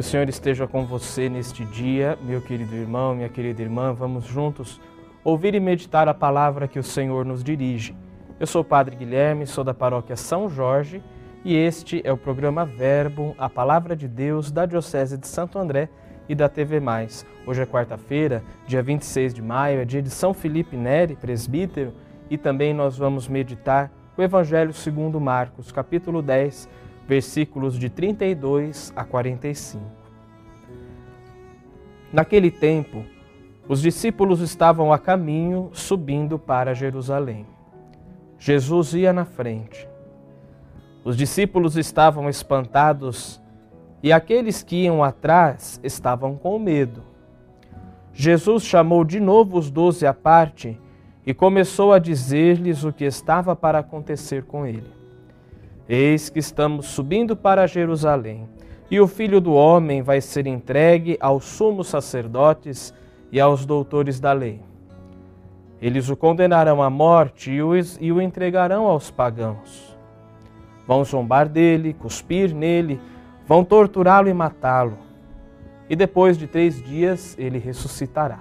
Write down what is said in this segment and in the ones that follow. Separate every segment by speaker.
Speaker 1: o Senhor esteja com você neste dia, meu querido irmão, minha querida irmã. Vamos juntos ouvir e meditar a palavra que o Senhor nos dirige. Eu sou o Padre Guilherme, sou da paróquia São Jorge e este é o programa Verbo, a palavra de Deus da Diocese de Santo André e da TV Mais. Hoje é quarta-feira, dia 26 de maio, é dia de São Felipe Neri, presbítero, e também nós vamos meditar o Evangelho segundo Marcos, capítulo 10, versículos de 32 a 45. Naquele tempo, os discípulos estavam a caminho subindo para Jerusalém. Jesus ia na frente. Os discípulos estavam espantados e aqueles que iam atrás estavam com medo. Jesus chamou de novo os doze à parte e começou a dizer-lhes o que estava para acontecer com ele. Eis que estamos subindo para Jerusalém, e o filho do homem vai ser entregue aos sumos sacerdotes e aos doutores da lei. Eles o condenarão à morte e o, entregarão aos pagãos. Vão zombar dele, cuspir nele, vão torturá-lo e matá-lo. E depois de três dias ele ressuscitará.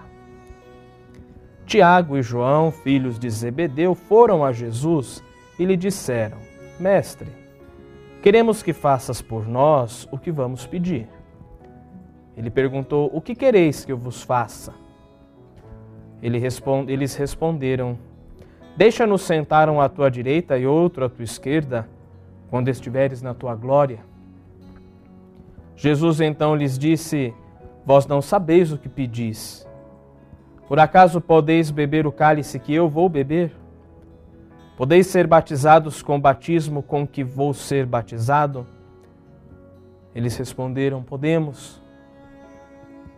Speaker 1: Tiago e João, filhos de Zebedeu, foram a Jesus e lhe disseram: Mestre, queremos que faças por nós o que vamos pedir. Ele perguntou: O que quereis que eu vos faça? Eles responderam: Deixa-nos sentar um à tua direita e outro à tua esquerda, quando estiveres na tua glória. Jesus então lhes disse: Vós não sabeis o que pedis. Por acaso podeis beber o cálice que eu vou beber? Podeis ser batizados com o batismo com que vou ser batizado? Eles responderam: Podemos.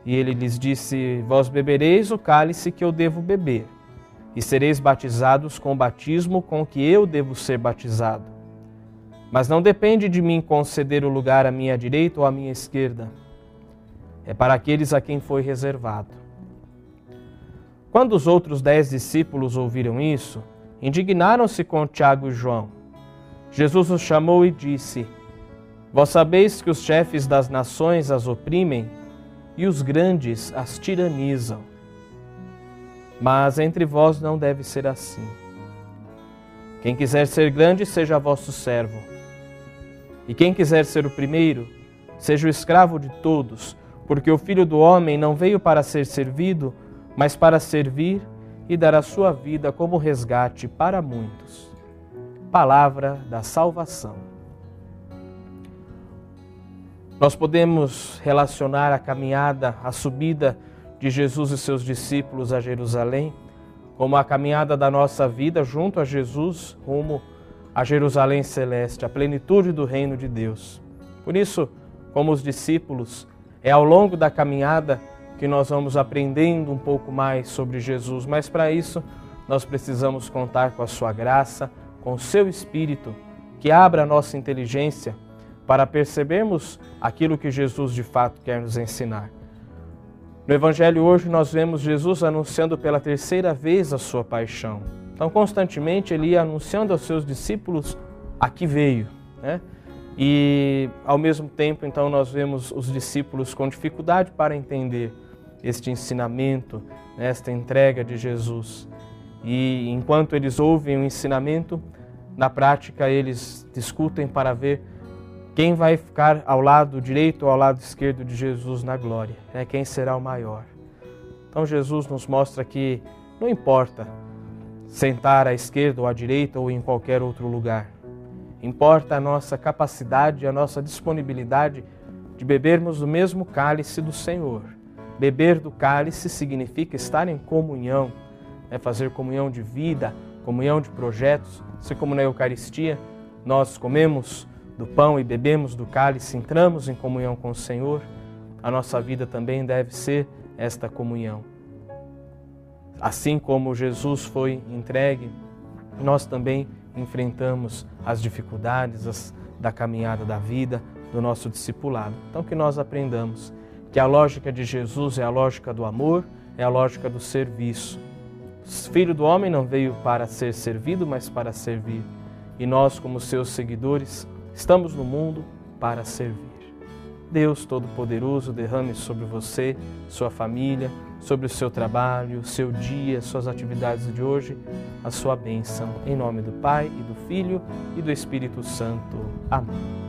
Speaker 1: E ele lhes disse: Vós bebereis o cálice que eu devo beber, e sereis batizados com o batismo com que eu devo ser batizado. Mas não depende de mim conceder o lugar à minha direita ou à minha esquerda. É para aqueles a quem foi reservado. Quando os outros dez discípulos ouviram isso, indignaram-se com Tiago e João. Jesus os chamou e disse: Vós sabeis que os chefes das nações as oprimem e os grandes as tiranizam. Mas entre vós não deve ser assim. Quem quiser ser grande, seja vosso servo. E quem quiser ser o primeiro, seja o escravo de todos, porque o filho do homem não veio para ser servido, mas para servir e dar a sua vida como resgate para muitos. Palavra da salvação. Nós podemos relacionar a caminhada, a subida de Jesus e seus discípulos a Jerusalém, como a caminhada da nossa vida junto a Jesus rumo a Jerusalém celeste, a plenitude do reino de Deus. Por isso, como os discípulos, é ao longo da caminhada que nós vamos aprendendo um pouco mais sobre Jesus, mas para isso nós precisamos contar com a sua graça, com o seu espírito, que abra a nossa inteligência para percebermos aquilo que Jesus de fato quer nos ensinar. No Evangelho hoje nós vemos Jesus anunciando pela terceira vez a sua paixão. Então, constantemente ele ia anunciando aos seus discípulos a que veio. Né? E, ao mesmo tempo, então, nós vemos os discípulos com dificuldade para entender este ensinamento, esta entrega de Jesus. E enquanto eles ouvem o ensinamento, na prática eles discutem para ver quem vai ficar ao lado direito ou ao lado esquerdo de Jesus na glória? Né? Quem será o maior? Então Jesus nos mostra que não importa sentar à esquerda ou à direita ou em qualquer outro lugar. Importa a nossa capacidade, a nossa disponibilidade de bebermos do mesmo cálice do Senhor. Beber do cálice significa estar em comunhão, é fazer comunhão de vida, comunhão de projetos, assim como na Eucaristia nós comemos do pão e bebemos do cálice, entramos em comunhão com o Senhor, a nossa vida também deve ser esta comunhão. Assim como Jesus foi entregue, nós também enfrentamos as dificuldades as, da caminhada da vida, do nosso discipulado. Então, que nós aprendamos que a lógica de Jesus é a lógica do amor, é a lógica do serviço. O Filho do homem não veio para ser servido, mas para servir. E nós, como seus seguidores, Estamos no mundo para servir. Deus Todo-Poderoso derrame sobre você, sua família, sobre o seu trabalho, seu dia, suas atividades de hoje, a sua bênção. Em nome do Pai e do Filho e do Espírito Santo. Amém.